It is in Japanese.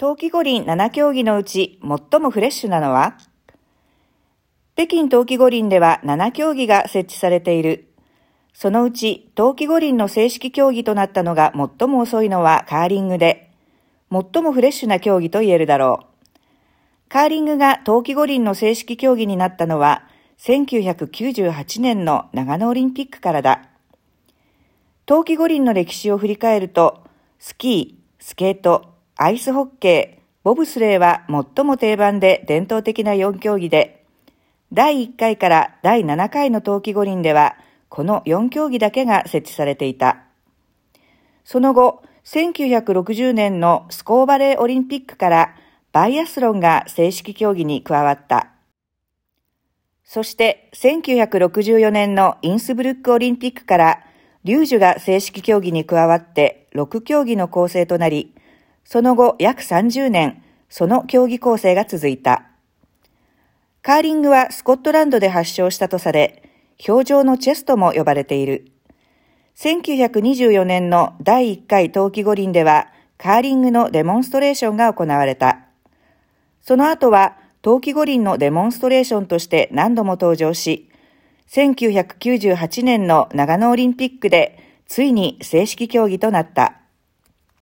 冬季五輪7競技のうち最もフレッシュなのは？北京冬季五輪では7競技が設置されている。そのうち冬季五輪の正式競技となったのが最も遅いのはカーリングで、最もフレッシュな競技と言えるだろう。カーリングが冬季五輪の正式競技になったのは1998年の長野オリンピックからだ。冬季五輪の歴史を振り返ると、スキー、スケート、アイスホッケー、ボブスレーは最も定番で伝統的な4競技で、第1回から第7回の冬季五輪では、この4競技だけが設置されていた。その後、1960年のスコーバレーオリンピックからバイアスロンが正式競技に加わった。そして1964年のインスブルックオリンピックからリュージュが正式競技に加わって6競技の構成となり、その後約30年、その競技構成が続いた。カーリングはスコットランドで発祥したとされ、表情のチェスとも呼ばれている。1924年の第1回冬季五輪では、カーリングのデモンストレーションが行われた。その後は、冬季五輪のデモンストレーションとして何度も登場し、1998年の長野オリンピックでついに正式競技となった。